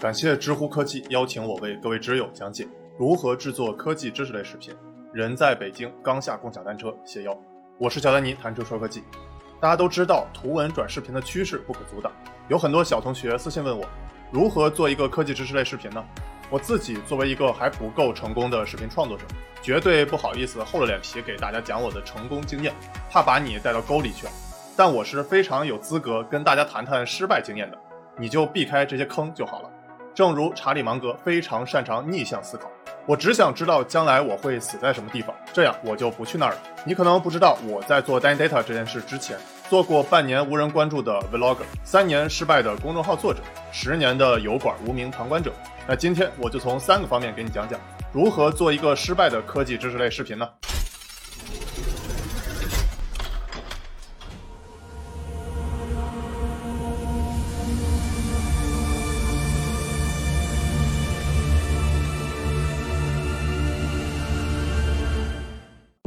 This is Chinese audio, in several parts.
感谢知乎科技邀请我为各位知友讲解如何制作科技知识类视频。人在北京，刚下共享单车，谢邀。我是乔丹尼，谈车说科技。大家都知道，图文转视频的趋势不可阻挡。有很多小同学私信问我，如何做一个科技知识类视频呢？我自己作为一个还不够成功的视频创作者，绝对不好意思厚着脸皮给大家讲我的成功经验，怕把你带到沟里去。但我是非常有资格跟大家谈谈失败经验的，你就避开这些坑就好了。正如查理芒格非常擅长逆向思考，我只想知道将来我会死在什么地方，这样我就不去那儿了。你可能不知道，我在做 Dan Data 这件事之前，做过半年无人关注的 Vlogger，三年失败的公众号作者，十年的油管无名旁观者。那今天我就从三个方面给你讲讲，如何做一个失败的科技知识类视频呢？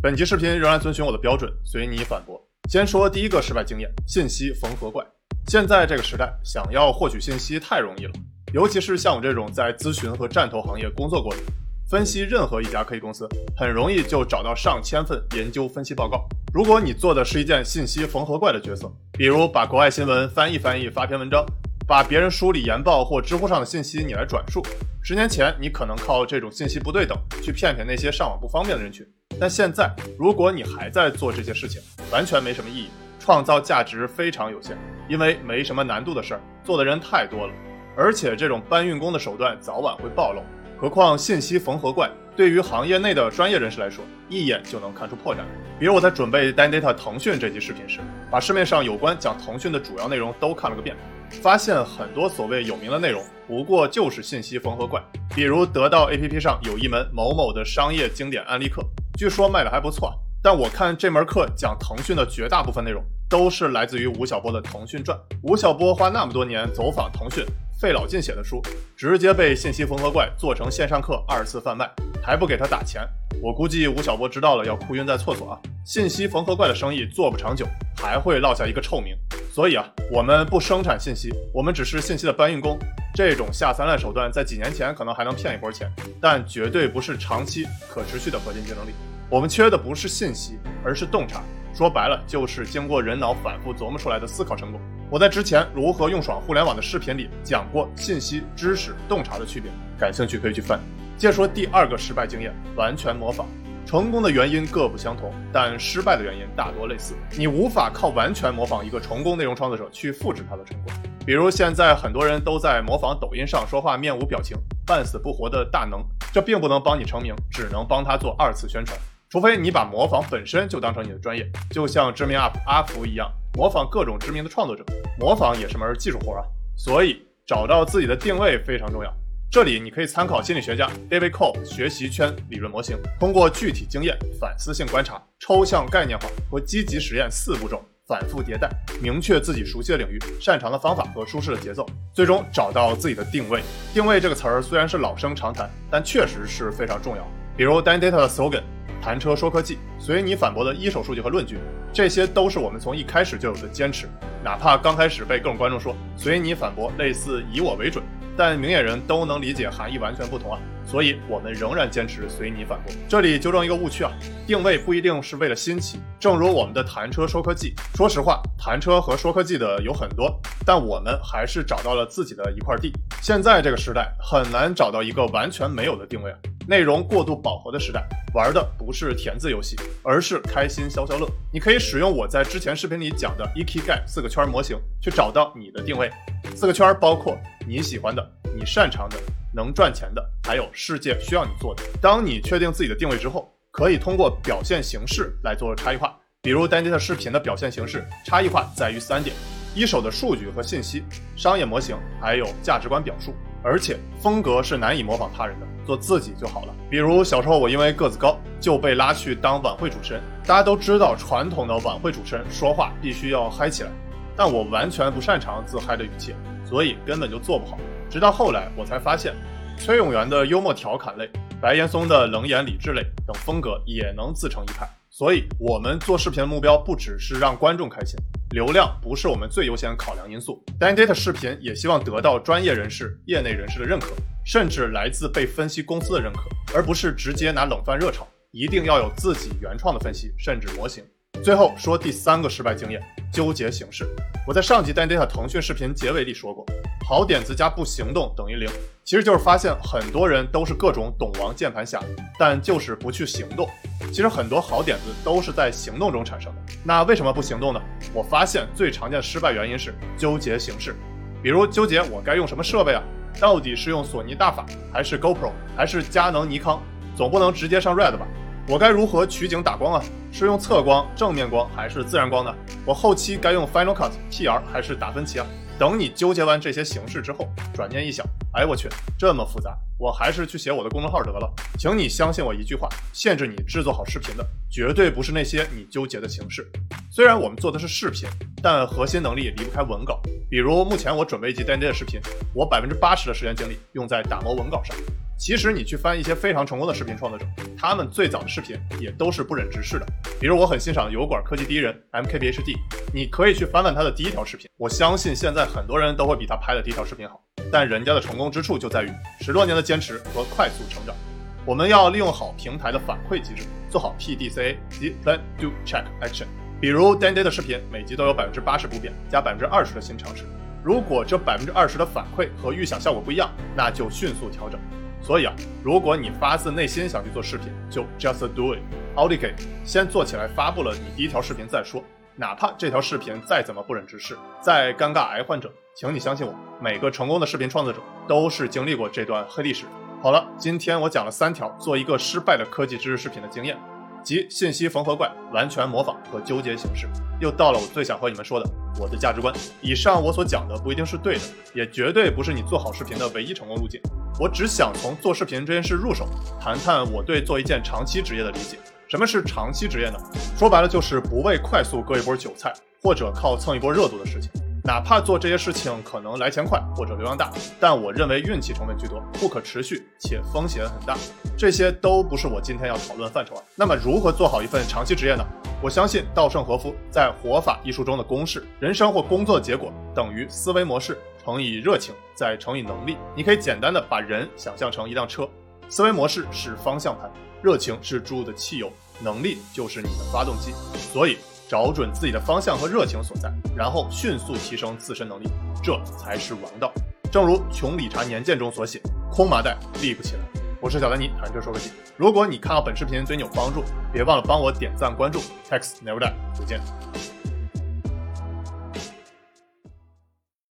本集视频仍然遵循我的标准，随你反驳。先说第一个失败经验：信息缝合怪。现在这个时代，想要获取信息太容易了，尤其是像我这种在咨询和战投行业工作过的，分析任何一家科技公司，很容易就找到上千份研究分析报告。如果你做的是一件信息缝合怪的角色，比如把国外新闻翻译翻译发篇文章，把别人梳理研报或知乎上的信息你来转述，十年前你可能靠这种信息不对等去骗骗那些上网不方便的人群。但现在，如果你还在做这些事情，完全没什么意义，创造价值非常有限，因为没什么难度的事儿，做的人太多了，而且这种搬运工的手段早晚会暴露。何况信息缝合怪，对于行业内的专业人士来说，一眼就能看出破绽。比如我在准备 Dan Data 腾讯这期视频时，把市面上有关讲腾讯的主要内容都看了个遍，发现很多所谓有名的内容，不过就是信息缝合怪。比如得到 APP 上有一门某某的商业经典案例课。据说卖的还不错，但我看这门课讲腾讯的绝大部分内容都是来自于吴晓波的《腾讯传》。吴晓波花那么多年走访腾讯，费老劲写的书，直接被信息缝合怪做成线上课二次贩卖，还不给他打钱。我估计吴晓波知道了要哭晕在厕所啊！信息缝合怪的生意做不长久，还会落下一个臭名。所以啊，我们不生产信息，我们只是信息的搬运工。这种下三滥手段在几年前可能还能骗一波钱，但绝对不是长期可持续的核心竞争力。我们缺的不是信息，而是洞察。说白了，就是经过人脑反复琢磨出来的思考成果。我在之前如何用爽互联网的视频里讲过信息、知识、洞察的区别，感兴趣可以去翻。接着说第二个失败经验：完全模仿。成功的原因各不相同，但失败的原因大多类似。你无法靠完全模仿一个成功内容创作者去复制他的成功。比如现在很多人都在模仿抖音上说话面无表情、半死不活的大能，这并不能帮你成名，只能帮他做二次宣传。除非你把模仿本身就当成你的专业，就像知名 UP 阿福一样，模仿各种知名的创作者。模仿也是门技术活啊，所以找到自己的定位非常重要。这里你可以参考心理学家 David Cole 学习圈理论模型，通过具体经验、反思性观察、抽象概念化和积极实验四步骤，反复迭代，明确自己熟悉的领域、擅长的方法和舒适的节奏，最终找到自己的定位。定位这个词儿虽然是老生常谈，但确实是非常重要。比如 Dan Data 的 slogan。谈车说科技，随你反驳的一手数据和论据，这些都是我们从一开始就有的坚持。哪怕刚开始被各种观众说随你反驳类似以我为准，但明眼人都能理解含义完全不同啊。所以我们仍然坚持随你反驳。这里纠正一个误区啊，定位不一定是为了新奇。正如我们的谈车说科技，说实话，谈车和说科技的有很多，但我们还是找到了自己的一块地。现在这个时代很难找到一个完全没有的定位啊。内容过度饱和的时代，玩的不是填字游戏，而是开心消消乐。你可以使用我在之前视频里讲的 Ekigai 四个圈模型，去找到你的定位。四个圈包括你喜欢的、你擅长的、能赚钱的，还有世界需要你做的。当你确定自己的定位之后，可以通过表现形式来做差异化。比如单机的视频的表现形式差异化在于三点：一手的数据和信息、商业模型，还有价值观表述。而且风格是难以模仿他人的，做自己就好了。比如小时候我因为个子高就被拉去当晚会主持人，大家都知道传统的晚会主持人说话必须要嗨起来，但我完全不擅长自嗨的语气，所以根本就做不好。直到后来我才发现，崔永元的幽默调侃类、白岩松的冷眼理智类等风格也能自成一派。所以我们做视频的目标不只是让观众开心，流量不是我们最优先考量因素。Dan Data 视频也希望得到专业人士、业内人士的认可，甚至来自被分析公司的认可，而不是直接拿冷饭热炒。一定要有自己原创的分析，甚至模型。最后说第三个失败经验：纠结形式。我在上集 Dan Data 腾讯视频结尾里说过，好点子加不行动等于零，其实就是发现很多人都是各种懂王键盘侠，但就是不去行动。其实很多好点子都是在行动中产生的。那为什么不行动呢？我发现最常见的失败原因是纠结形式，比如纠结我该用什么设备啊？到底是用索尼大法，还是 GoPro，还是佳能尼康？总不能直接上 Red 吧？我该如何取景打光啊？是用侧光、正面光还是自然光呢？我后期该用 Final Cut、PR 还是达芬奇啊？等你纠结完这些形式之后，转念一想，哎我去，这么复杂，我还是去写我的公众号得了。请你相信我一句话：限制你制作好视频的，绝对不是那些你纠结的形式。虽然我们做的是视频，但核心能力离不开文稿。比如目前我准备一集 d a n 的视频，我百分之八十的时间精力用在打磨文稿上。其实你去翻一些非常成功的视频创作者，他们最早的视频也都是不忍直视的。比如我很欣赏油管科技第一人 MKBHD，你可以去翻翻他的第一条视频，我相信现在很多人都会比他拍的第一条视频好。但人家的成功之处就在于十多年的坚持和快速成长。我们要利用好平台的反馈机制，做好 PDCA 及 Plan Do Check Action。比如 Dan Day 的视频，每集都有百分之八十不变，加百分之二十的新尝试。如果这百分之二十的反馈和预想效果不一样，那就迅速调整。所以啊，如果你发自内心想去做视频，就 just do it。奥利给，先做起来，发布了你第一条视频再说。哪怕这条视频再怎么不忍直视，再尴尬癌患者，请你相信我，每个成功的视频创作者都是经历过这段黑历史。好了，今天我讲了三条做一个失败的科技知识视频的经验。即信息缝合怪、完全模仿和纠结形式，又到了我最想和你们说的我的价值观。以上我所讲的不一定是对的，也绝对不是你做好视频的唯一成功路径。我只想从做视频这件事入手，谈谈我对做一件长期职业的理解。什么是长期职业呢？说白了就是不为快速割一波韭菜，或者靠蹭一波热度的事情。哪怕做这些事情可能来钱快或者流量大，但我认为运气成分居多，不可持续且风险很大，这些都不是我今天要讨论范畴啊。那么如何做好一份长期职业呢？我相信稻盛和夫在《活法》一书中的公式：人生或工作的结果等于思维模式乘以热情再乘以能力。你可以简单的把人想象成一辆车，思维模式是方向盘，热情是注入的汽油，能力就是你的发动机。所以。找准自己的方向和热情所在，然后迅速提升自身能力，这才是王道。正如《穷理查年鉴》中所写：“空麻袋立不起来。”我是小丹尼，谈车说科技。如果你看到本视频对你有帮助，别忘了帮我点赞关注。Text never die，再见。